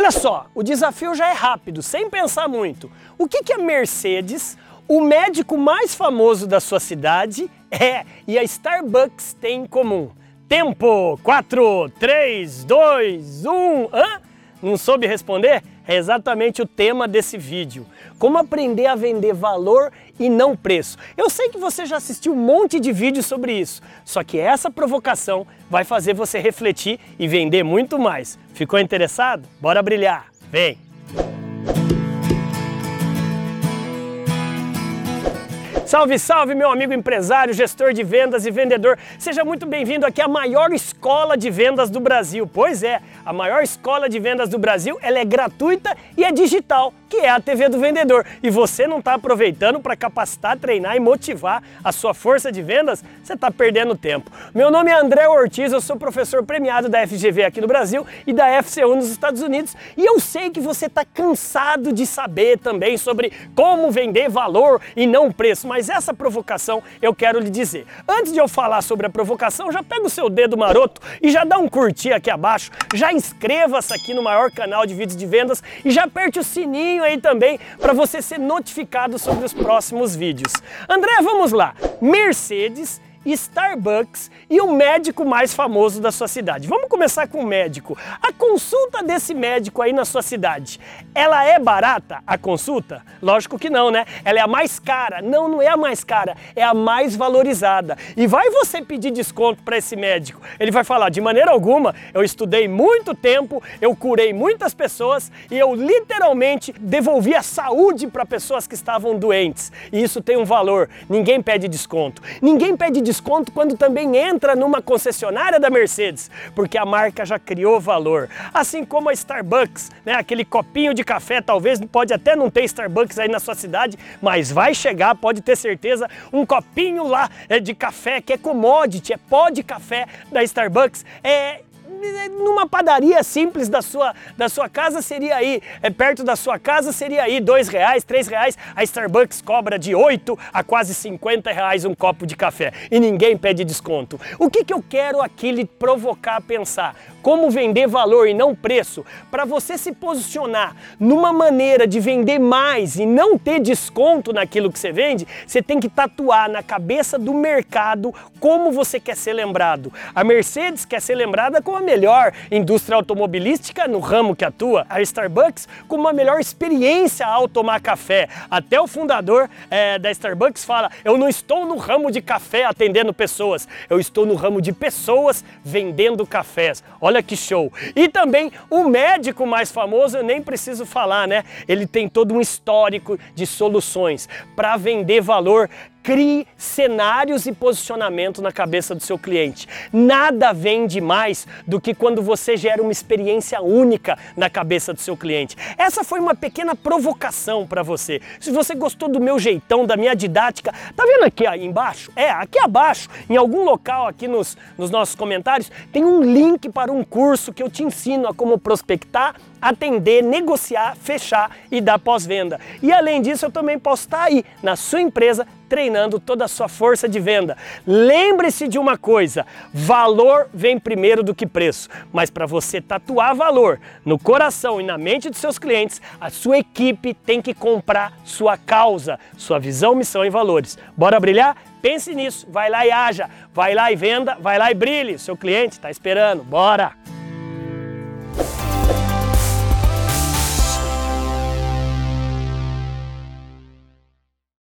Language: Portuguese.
Olha só, o desafio já é rápido, sem pensar muito. O que, que a Mercedes, o médico mais famoso da sua cidade, é e a Starbucks tem em comum? Tempo! 4, 3, 2, 1. Hã? Não soube responder? É exatamente o tema desse vídeo. Como aprender a vender valor e não preço. Eu sei que você já assistiu um monte de vídeos sobre isso, só que essa provocação vai fazer você refletir e vender muito mais. Ficou interessado? Bora brilhar! Vem! Salve, salve, meu amigo empresário, gestor de vendas e vendedor. Seja muito bem-vindo aqui à maior escola de vendas do Brasil. Pois é, a maior escola de vendas do Brasil, ela é gratuita e é digital, que é a TV do Vendedor. E você não está aproveitando para capacitar, treinar e motivar a sua força de vendas? Você está perdendo tempo. Meu nome é André Ortiz, eu sou professor premiado da FGV aqui no Brasil e da FCU nos Estados Unidos. E eu sei que você está cansado de saber também sobre como vender valor e não preço, mas mas essa provocação eu quero lhe dizer. Antes de eu falar sobre a provocação, já pega o seu dedo maroto e já dá um curtir aqui abaixo, já inscreva-se aqui no maior canal de vídeos de vendas e já aperte o sininho aí também para você ser notificado sobre os próximos vídeos. André, vamos lá. Mercedes Starbucks e o médico mais famoso da sua cidade. Vamos começar com o médico. A consulta desse médico aí na sua cidade, ela é barata a consulta? Lógico que não, né? Ela é a mais cara. Não, não é a mais cara, é a mais valorizada. E vai você pedir desconto para esse médico? Ele vai falar: de maneira alguma, eu estudei muito tempo, eu curei muitas pessoas e eu literalmente devolvi a saúde para pessoas que estavam doentes. E isso tem um valor. Ninguém pede desconto. Ninguém pede desconto desconto quando também entra numa concessionária da Mercedes, porque a marca já criou valor. Assim como a Starbucks, né? aquele copinho de café, talvez pode até não ter Starbucks aí na sua cidade, mas vai chegar, pode ter certeza, um copinho lá é, de café que é commodity, é pó de café da Starbucks, é numa padaria simples da sua, da sua casa seria aí, é, perto da sua casa seria aí dois reais, três reais, a Starbucks cobra de 8 a quase 50 reais um copo de café e ninguém pede desconto. O que, que eu quero aqui lhe provocar a pensar? Como vender valor e não preço? Para você se posicionar numa maneira de vender mais e não ter desconto naquilo que você vende, você tem que tatuar na cabeça do mercado como você quer ser lembrado. A Mercedes quer ser lembrada como a melhor indústria automobilística no ramo que atua, a Starbucks com uma melhor experiência ao tomar café. Até o fundador é, da Starbucks fala: eu não estou no ramo de café atendendo pessoas, eu estou no ramo de pessoas vendendo cafés. Olha que show! E também o médico mais famoso, eu nem preciso falar, né? Ele tem todo um histórico de soluções para vender valor Crie cenários e posicionamento na cabeça do seu cliente. Nada vende mais do que quando você gera uma experiência única na cabeça do seu cliente. Essa foi uma pequena provocação para você. Se você gostou do meu jeitão, da minha didática, tá vendo aqui ó, embaixo? É, aqui abaixo, em algum local aqui nos, nos nossos comentários, tem um link para um curso que eu te ensino a como prospectar, atender, negociar, fechar e dar pós-venda. E além disso, eu também posso estar aí na sua empresa treinando toda a sua força de venda. Lembre-se de uma coisa: valor vem primeiro do que preço. Mas para você tatuar valor no coração e na mente dos seus clientes, a sua equipe tem que comprar sua causa, sua visão, missão e valores. Bora brilhar? Pense nisso, vai lá e haja, vai lá e venda, vai lá e brilhe. Seu cliente está esperando. Bora!